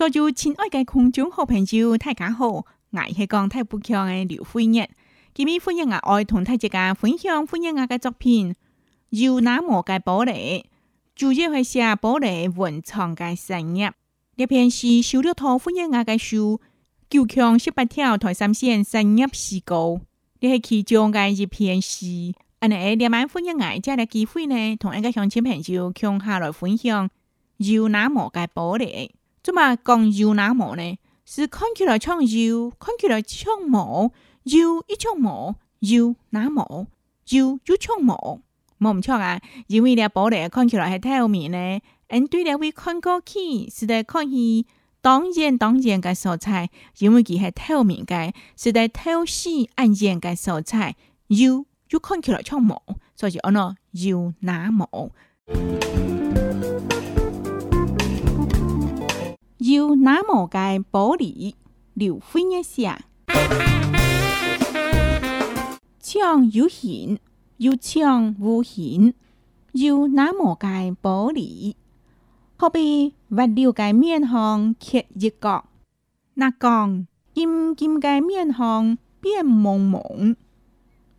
所有亲爱的观众好朋友，大家好，我是讲太不强的刘慧日，今日欢迎我爱同大家分享，欢迎我的作品《有那么嘅宝嚟》，主要会写宝嚟文创的神入。这篇诗收了陶辉我的书，九强十八条台山县神入事故，这是其中的一篇诗。今日特别欢迎我借呢机会呢，同一个乡亲朋友强下来分享《有那么嘅宝嚟》。怎么讲又哪么呢？是看起来像又，看起来像么？又一像么？又哪么？又又像么？摸唔像啊！因为咧玻璃看起来系透明呢，因对咧会看过去，是在看伊当然，当然嘅食材，因为佢系透明嘅，是在透视按键嘅食材，又又看起来像么？所以讲咯，又哪么？那么个玻璃流飞一下，像有形，又像无形，有那么个玻璃，好比物料嘅面向缺一角，那講陰金嘅面向變蒙蒙，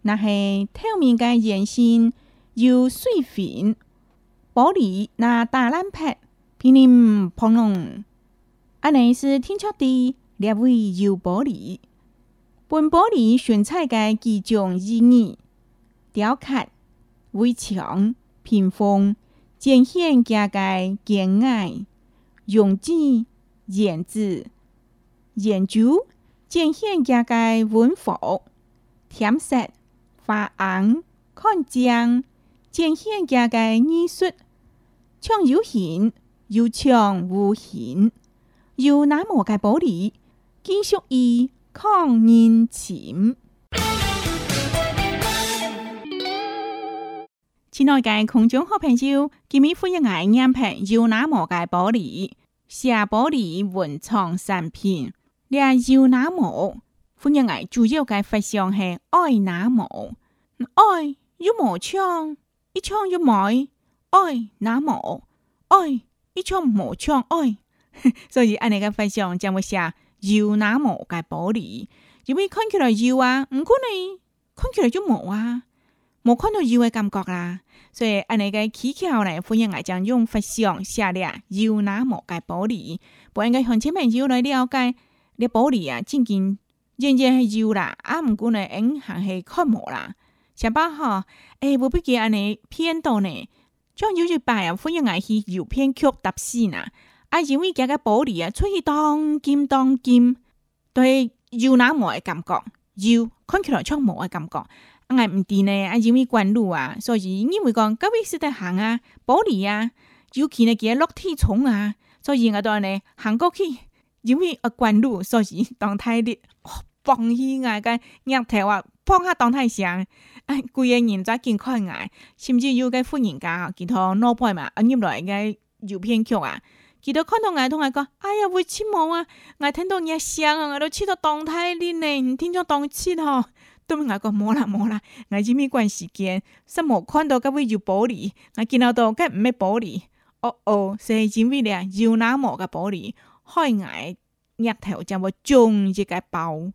那係透明嘅眼線有水粉，玻璃那大爛片，乒鈴乓啷。阿内斯天朝地列位有玻璃，本玻璃选彩界几种意义：雕刻、围墙、屏风、展线家界敬爱、用纸、剪字、研究、展线家界文火、填色、发红、看浆、展线家界艺术、唱有形，有唱无形。要那麼嘅保利，繼續以抗年前。親愛嘅空中好朋友，今日歡迎我音頻要那麼嘅保利，寫保利文創產品，你要那麼，歡迎我主要嘅發想係愛那麼，愛要無唱，一唱要買，愛那麼，愛一唱無唱愛。所以安尼个分享，将会写有拿莫嘅宝利，因为看起来有啊？唔可能，看起来就冇啊，冇看到有嘅感觉啦。所以安尼个起巧呢，欢迎阿将用分享写咧有要拿莫嘅宝利，我应该向前面有来了解咧宝利啊，正正认认系要啦，啊唔可能影响系看冇啦。十八号诶，无笔记，安尼偏多呢？将有就拜啊，欢迎阿去有偏曲答线呐。啊，因為佢個玻璃啊，出去當劍當劍，對腰那無嘅感覺，腰看起來像無嘅感覺。啊，唔知呢，啊，因為管路啊，所以因為講，各位識得行啊，玻璃啊，尤其呢佢落體重啊，所以我當呢行過去，因為啊管路，所以當太熱，放起我個額頭啊，放下當太上。哎，貴個人在健康眼，甚至有個富人家，其他老闆嘛，啊入來個郵片局啊。佢到看到牙痛牙讲，哎呀会黐毛啊！我听到热声啊，我都气到动态热呢，你听咗当黐吼。都咪牙讲，无啦无啦，牙做咩关时间，什么看到佢会就玻璃，我见到都佢唔咩玻璃。哦哦，是因为咧有那么嘅玻璃，开牙额头就话肿一个包，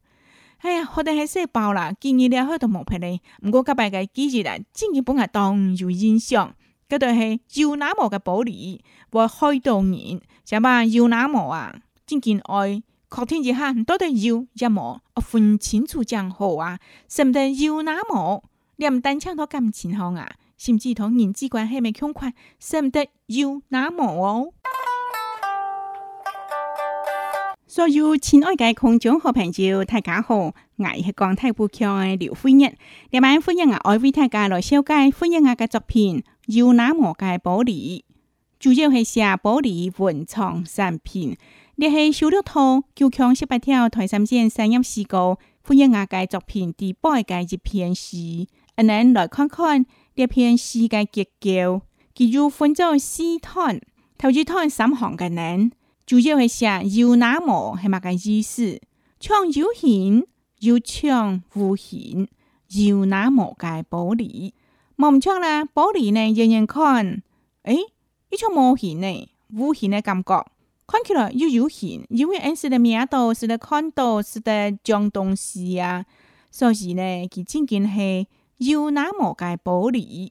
哎呀，可能系细包啦，今日咧好都冇平你，毋过隔闭嘅几日啊，真嘅俾我当有印象。嗰对系要那么嘅宝理，我开到年，想问要那么啊？真见爱确天热黑，到底要一么，我分清楚江湖啊，识唔得要那么，连单枪都感情好啊，甚至同人际关系咪相关，识唔得要那么。所有亲爱的观众和朋友，大家好，我系光太强的刘辉日，今晚欢迎我爱为大家来讲解欢迎我的作品。《尤拿摩界宝录》主要是写宝录文创产品，你系手略图，就强十八条台三线三音事故，欢迎外界作品第八界一篇诗。我们来看看这篇诗嘅结构，佢就分作四段，头一段三行嘅人，主要系写尤拿摩系乜嘅意思，唱悠闲又唱无闲，尤拿摩界宝录。望窗啦，玻璃呢，远远看。诶，一种模型呢，无形的感觉，看起来又有形，因为俺是的咩度，是在看到，是的将东西啊。所以呢，佢真紧系有那么嘅玻璃。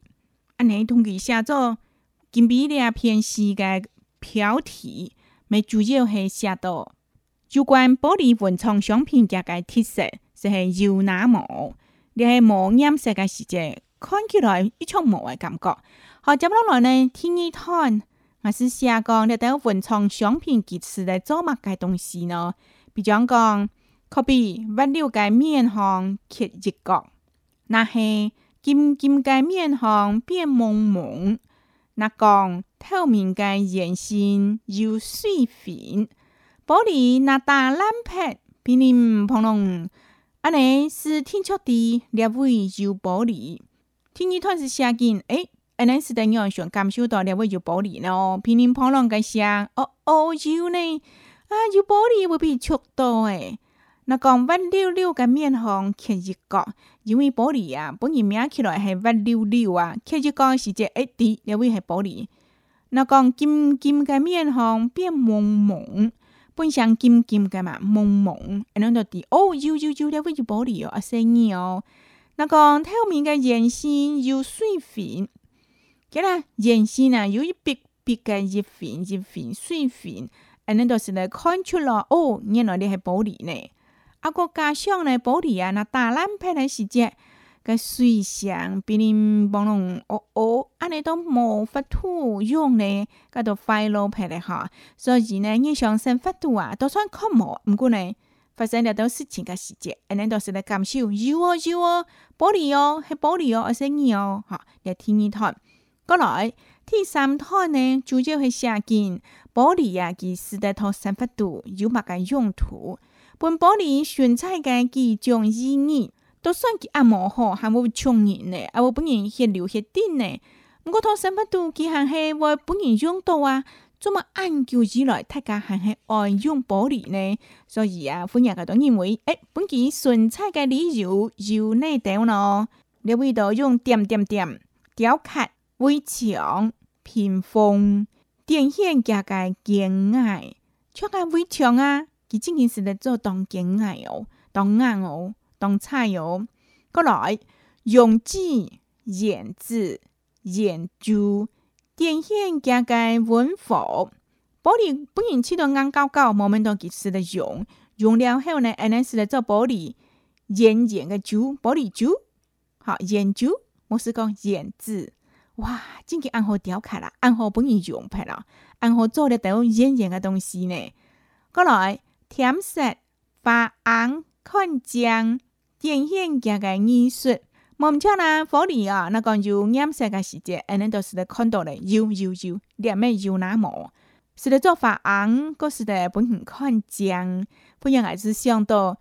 安你同佢写做金币两片时嘅标题，咪主要系写到有关玻璃文创商品价格特色，就系有那么，你系磨岩世界。看起来一腔无的感觉。好，接末落来呢？天意摊我是下讲了，第文创商品其次来做物个东西呢，比讲讲，可比物流界面相切一角，那是金金界面相变蒙蒙，那讲透明界眼线有水粉，玻璃那大蓝片濒临朦胧，安尼是天彻地略微有玻璃。天气突是下紧，诶、安尼是等于人想感受到了，两位就玻璃了哦，平平胖胖个些，哦哦有呢，啊有玻璃未必吃多诶。那讲弯溜溜个面红吃一个，因为玻璃啊，本璃名起来系弯溜溜啊，吃一个时间一滴，两位系玻璃。那讲金金个面红变蒙蒙，本想金金个嘛蒙蒙，安尼落地哦，有有有两位就玻璃哦，啊生意哦。那讲透明嘅眼线有水分，吉啦，眼线呢有一笔笔嘅一分、一分、水分，安尼就是来看出了哦，原来你系玻璃呢。啊个家乡呢玻璃啊，那大浪拍的时节，个水声俾人帮侬哦哦，安尼都冇法度用呢，搿都快乐拍来哈。所以呢，你想生发度啊，都算可莫毋过呢。发生了都事情嘅细节，安尼当是咧感受，揉哦揉哦，玻璃哦，系玻璃哦，一些硬哦，吓，第二套，过来，第三套呢，主要系成件玻璃啊，其实得同生不度有物个用途，本玻璃选材嘅几种意义，都算佮按摩好，还冇穷人呢，还冇本人去留些滴呢，不过它生度，佮含系外本人用到啊。咁么按旧以来，大家还系爱用玻璃呢，所以啊，欢迎阿都认为，诶，本期顺拆嘅理由有内度咯，你会到用点点点雕刻围墙、屏风、电线加嘅剪矮，却嘅围墙啊，佢真系是得做当剪矮哦，当矮哦，当菜哦，过来用字、眼字、眼珠。电线加个温火，玻璃不然起得硬高高，冇咩多结实的用。用了后呢，还能使得做玻璃圆圆的酒，玻璃酒，好圆酒。我是讲圆字，哇，真给暗号调开了，暗号不然就用劈了，暗号做的都圆圆的东西呢。过来，天色发眼看将电线加个艺术。我们讲呐，玻璃啊，那个有暗色个细节，而恁就是在看到嘞，油油油，你喊咩又那么？实在做法红，个是在不容看将，不然孩是想到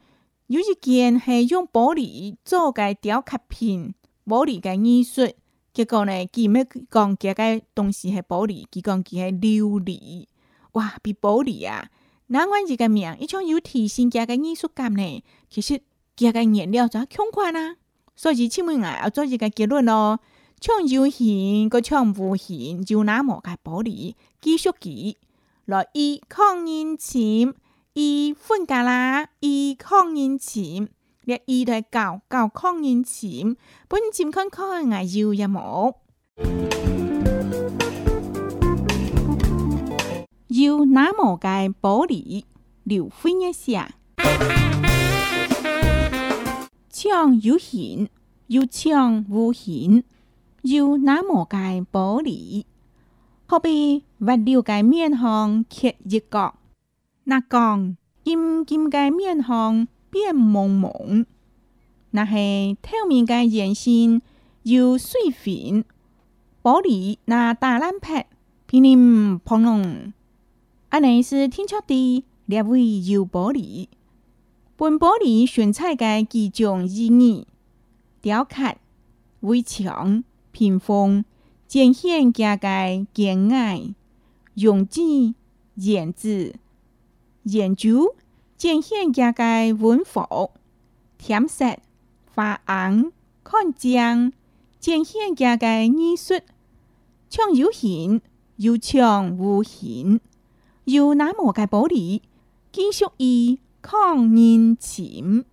有一件系用玻璃做个雕刻品，玻璃个艺术，结果呢，佮咩讲？佮个东西系玻璃，佮讲佮系琉璃，哇，比玻璃啊，难怪一个名，一种有提升家个艺术感呢。其实佮个颜料就相款啊。所以千万啊，要做一個結論咯。搶救型個搶無型就那麼個保利繼續記，來以抗人錢，以分家啦，以抗人錢，你以來教教抗人錢，本錢看看愛要一毛。要那麼個保利，留分一下。有显，有强无显，有那么个玻璃，好比物流个面框缺一角，那讲金金个面框变蒙蒙，那是透明个眼心有碎粉，玻璃那大烂片，皮棱破龙，阿那是天窗的列为有玻璃。温玻璃选彩界几种意义：雕刻、围墙、屏风、正现家界简爱、用纸、剪纸、研究、正现家界文法、填色、发红、看浆、正现家界艺术、长有形、有长无形、有哪么个玻璃？金属衣抗年潜。